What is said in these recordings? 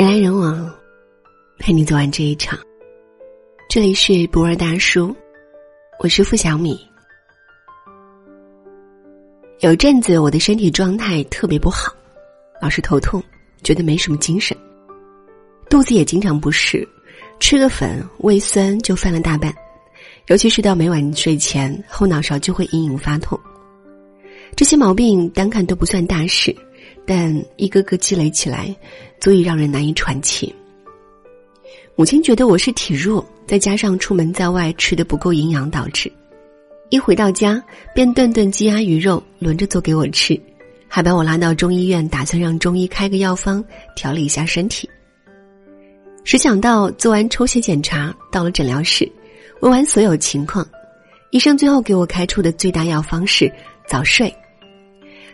人来人往，陪你走完这一场。这里是博尔大叔，我是付小米。有阵子我的身体状态特别不好，老是头痛，觉得没什么精神，肚子也经常不适，吃个粉胃酸就犯了大半，尤其是到每晚睡前，后脑勺就会隐隐发痛。这些毛病单看都不算大事。但一个个积累起来，足以让人难以喘气。母亲觉得我是体弱，再加上出门在外吃的不够营养导致，一回到家便顿顿鸡鸭鱼肉轮着做给我吃，还把我拉到中医院，打算让中医开个药方调理一下身体。谁想到做完抽血检查，到了诊疗室，问完所有情况，医生最后给我开出的最大药方是早睡。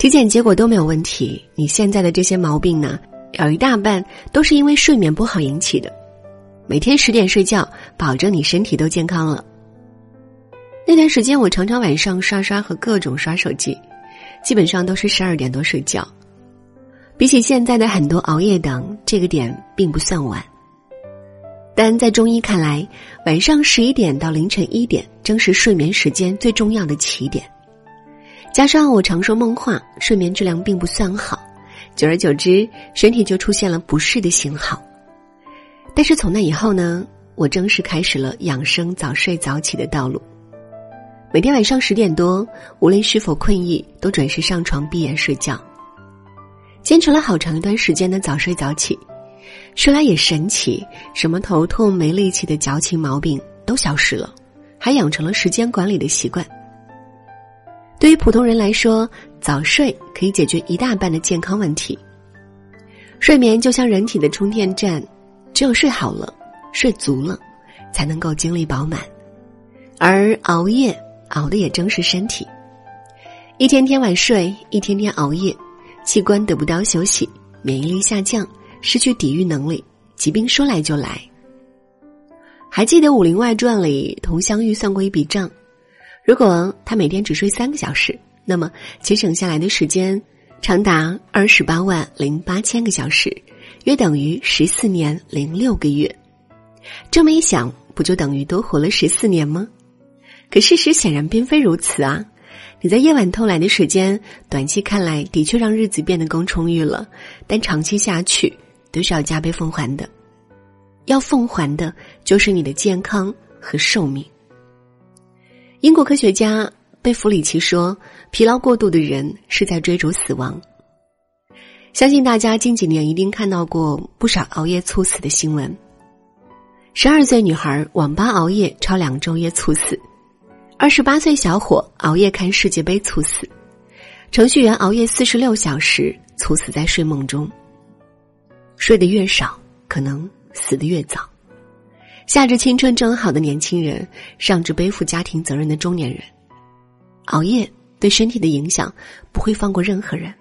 体检结果都没有问题，你现在的这些毛病呢，有一大半都是因为睡眠不好引起的。每天十点睡觉，保证你身体都健康了。那段时间，我常常晚上刷刷和各种刷手机，基本上都是十二点多睡觉。比起现在的很多熬夜党，这个点并不算晚。但在中医看来，晚上十一点到凌晨一点正是睡眠时间最重要的起点。加上我常说梦话，睡眠质量并不算好，久而久之，身体就出现了不适的信号。但是从那以后呢，我正式开始了养生早睡早起的道路。每天晚上十点多，无论是否困意，都准时上床闭眼睡觉。坚持了好长一段时间的早睡早起，说来也神奇，什么头痛、没力气的矫情毛病都消失了，还养成了时间管理的习惯。对于普通人来说，早睡可以解决一大半的健康问题。睡眠就像人体的充电站，只有睡好了、睡足了，才能够精力饱满。而熬夜熬的也正是身体，一天天晚睡，一天天熬夜，器官得不到休息，免疫力下降，失去抵御能力，疾病说来就来。还记得《武林外传》里佟湘玉算过一笔账。如果他每天只睡三个小时，那么节省下来的时间长达二十八万零八千个小时，约等于十四年零六个月。这么一想，不就等于多活了十四年吗？可事实显然并非如此啊！你在夜晚偷来的时间，短期看来的确让日子变得更充裕了，但长期下去都是要加倍奉还的。要奉还的就是你的健康和寿命。英国科学家贝弗里奇说：“疲劳过度的人是在追逐死亡。”相信大家近几年一定看到过不少熬夜猝死的新闻。十二岁女孩网吧熬夜超两周夜猝死，二十八岁小伙熬夜看世界杯猝死，程序员熬夜四十六小时猝死在睡梦中。睡得越少，可能死得越早。下至青春正好的年轻人，上至背负家庭责任的中年人，熬夜对身体的影响不会放过任何人。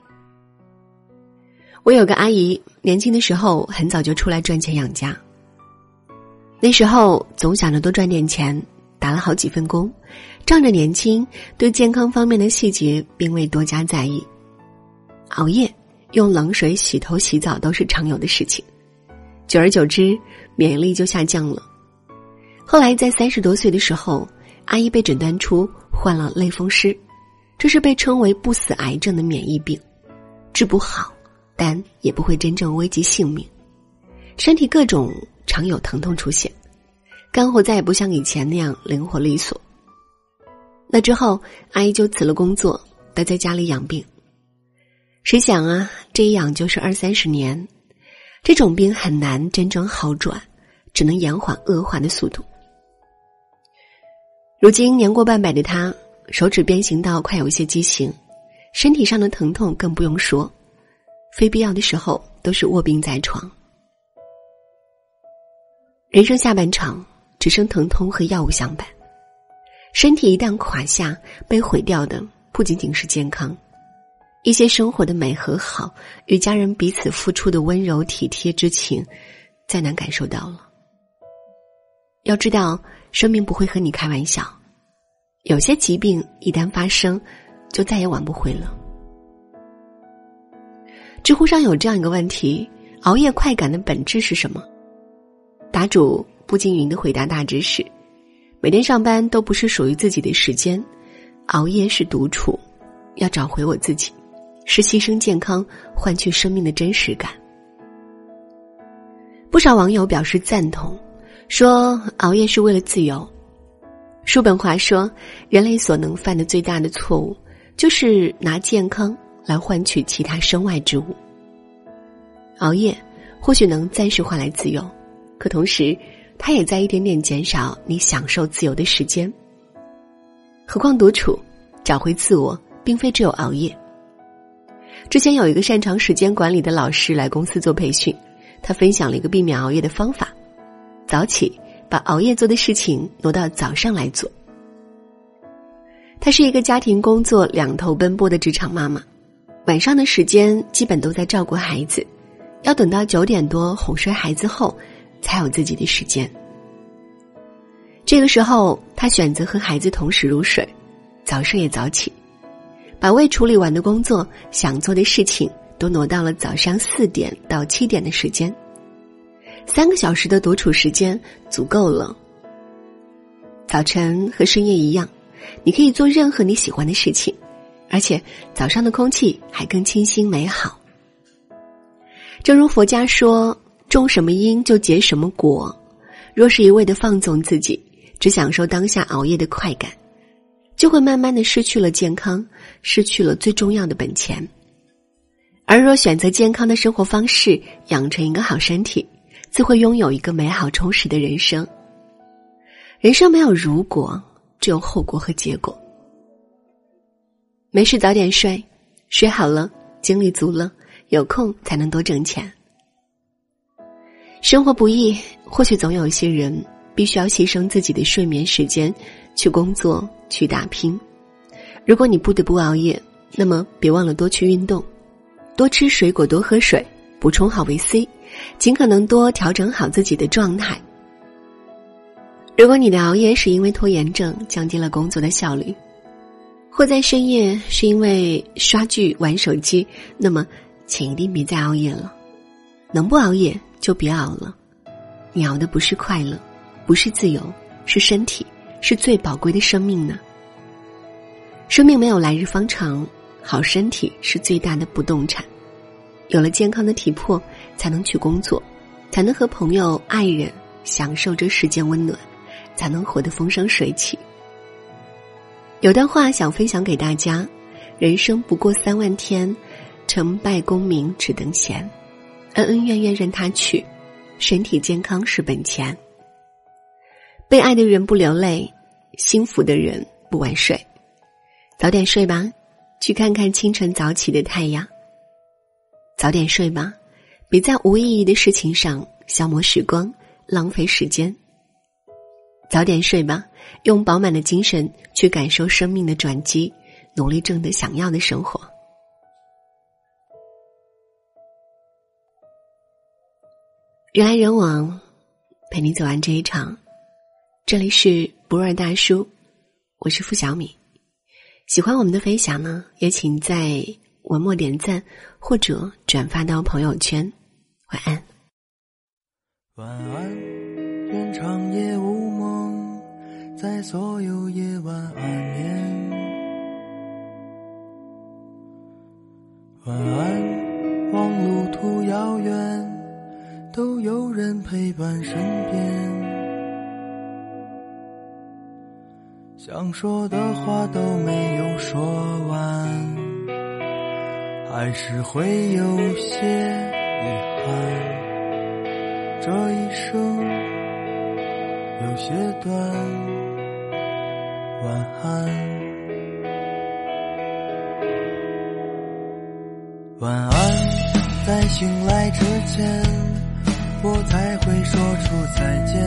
我有个阿姨，年轻的时候很早就出来赚钱养家。那时候总想着多赚点钱，打了好几份工，仗着年轻，对健康方面的细节并未多加在意。熬夜、用冷水洗头、洗澡都是常有的事情，久而久之，免疫力就下降了。后来在三十多岁的时候，阿姨被诊断出患了类风湿，这是被称为不死癌症的免疫病，治不好，但也不会真正危及性命，身体各种常有疼痛出现，干活再也不像以前那样灵活利索。那之后，阿姨就辞了工作，待在家里养病。谁想啊，这一养就是二三十年，这种病很难真正好转，只能延缓恶化的速度。如今年过半百的他，手指变形到快有一些畸形，身体上的疼痛更不用说，非必要的时候都是卧病在床。人生下半场只剩疼痛和药物相伴，身体一旦垮下，被毁掉的不仅仅是健康，一些生活的美和好，与家人彼此付出的温柔体贴之情，再难感受到了。要知道。生命不会和你开玩笑，有些疾病一旦发生，就再也挽不回了。知乎上有这样一个问题：熬夜快感的本质是什么？答主步惊云的回答大致是：每天上班都不是属于自己的时间，熬夜是独处，要找回我自己，是牺牲健康换取生命的真实感。不少网友表示赞同，说熬夜是为了自由。叔本华说，人类所能犯的最大的错误，就是拿健康来换取其他身外之物。熬夜或许能暂时换来自由，可同时，它也在一点点减少你享受自由的时间。何况独处、找回自我，并非只有熬夜。之前有一个擅长时间管理的老师来公司做培训。他分享了一个避免熬夜的方法：早起，把熬夜做的事情挪到早上来做。她是一个家庭工作两头奔波的职场妈妈，晚上的时间基本都在照顾孩子，要等到九点多哄睡孩子后，才有自己的时间。这个时候，她选择和孩子同时入睡，早睡也早起，把未处理完的工作、想做的事情。都挪到了早上四点到七点的时间，三个小时的独处时间足够了。早晨和深夜一样，你可以做任何你喜欢的事情，而且早上的空气还更清新美好。正如佛家说：“种什么因就结什么果。”若是一味的放纵自己，只享受当下熬夜的快感，就会慢慢的失去了健康，失去了最重要的本钱。而若选择健康的生活方式，养成一个好身体，自会拥有一个美好充实的人生。人生没有如果，只有后果和结果。没事早点睡，睡好了，精力足了，有空才能多挣钱。生活不易，或许总有一些人必须要牺牲自己的睡眠时间去工作去打拼。如果你不得不熬夜，那么别忘了多去运动。多吃水果，多喝水，补充好维 C，尽可能多调整好自己的状态。如果你的熬夜是因为拖延症降低了工作的效率，或在深夜是因为刷剧玩手机，那么请一定别再熬夜了。能不熬夜就别熬了。你熬的不是快乐，不是自由，是身体，是最宝贵的生命呢。生命没有来日方长。好身体是最大的不动产，有了健康的体魄，才能去工作，才能和朋友、爱人享受这世间温暖，才能活得风生水起。有段话想分享给大家：人生不过三万天，成败功名只等闲，恩恩怨怨任他去，身体健康是本钱。被爱的人不流泪，幸福的人不晚睡，早点睡吧。去看看清晨早起的太阳。早点睡吧，别在无意义的事情上消磨时光、浪费时间。早点睡吧，用饱满的精神去感受生命的转机，努力挣得想要的生活。人来人往，陪你走完这一场。这里是不二大叔，我是付小米。喜欢我们的分享呢，也请在文末点赞或者转发到朋友圈。晚安。晚安，愿长夜无梦，在所有夜晚安眠。晚安，望路途遥远，都有人陪伴身边。想说的话都没有说完，还是会有些遗憾。这一生有些短，晚安，晚安。在醒来之前，我才会说出再见。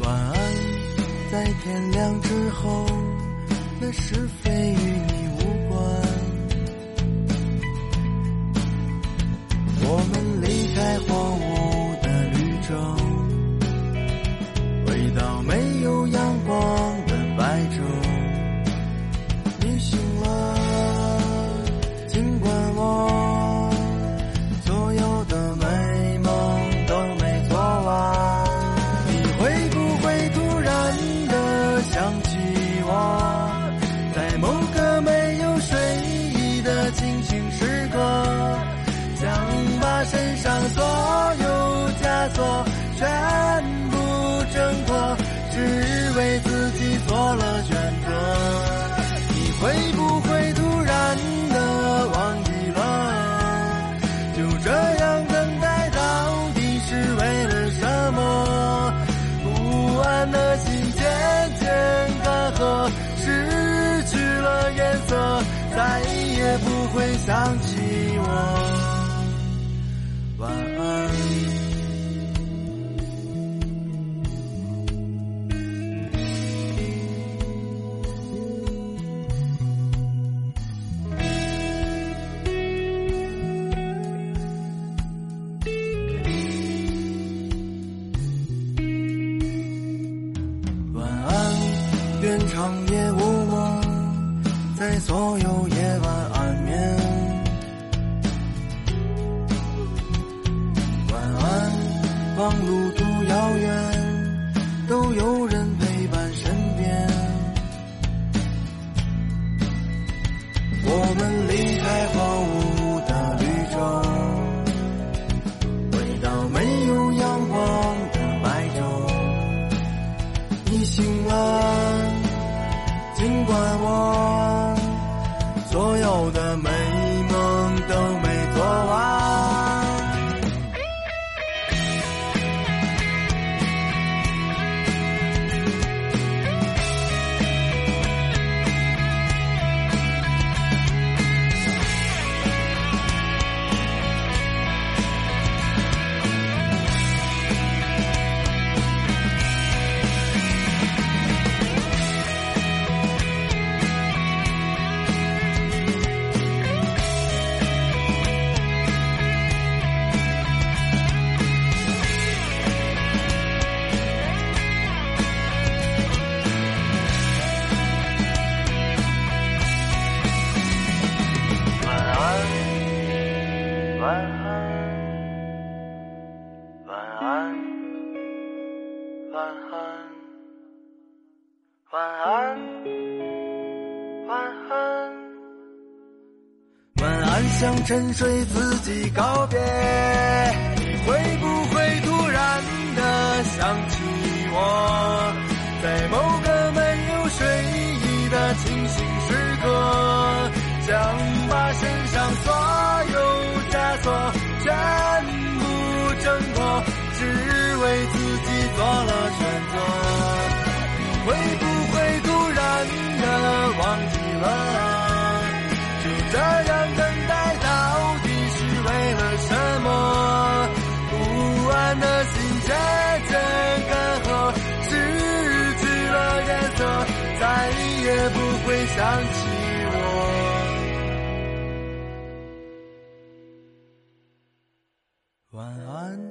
晚安，在天亮之后，的是非与你晚安，向沉睡自己告别。你会不会突然的想起我，在某个没有睡意的清醒时刻，想把身上所有。枷锁全部挣脱，只为自己做了选择。